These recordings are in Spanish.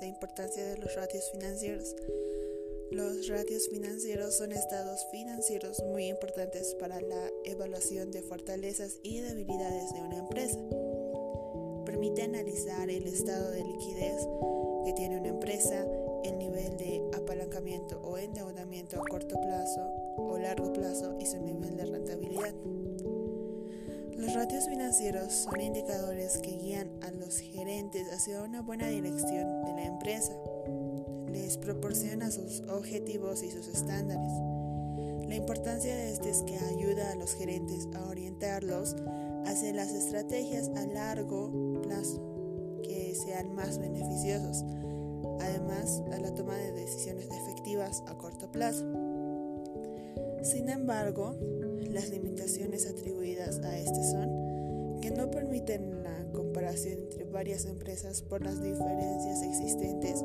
la importancia de los ratios financieros. Los ratios financieros son estados financieros muy importantes para la evaluación de fortalezas y debilidades de una empresa. Permite analizar el estado de liquidez que tiene una empresa, el nivel de apalancamiento o endeudamiento a corto plazo o largo plazo y su nivel. Los ratios financieros son indicadores que guían a los gerentes hacia una buena dirección de la empresa. Les proporciona sus objetivos y sus estándares. La importancia de este es que ayuda a los gerentes a orientarlos hacia las estrategias a largo plazo que sean más beneficiosos, además a la toma de decisiones efectivas a corto plazo. Sin embargo, las limitaciones atribuidas a este son no permiten la comparación entre varias empresas por las diferencias existentes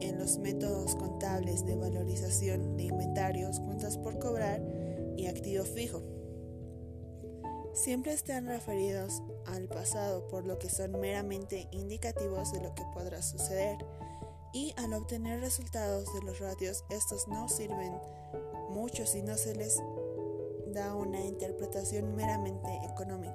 en los métodos contables de valorización de inventarios, cuentas por cobrar y activo fijo. Siempre están referidos al pasado, por lo que son meramente indicativos de lo que podrá suceder. Y al obtener resultados de los ratios, estos no sirven mucho si no se les da una interpretación meramente económica.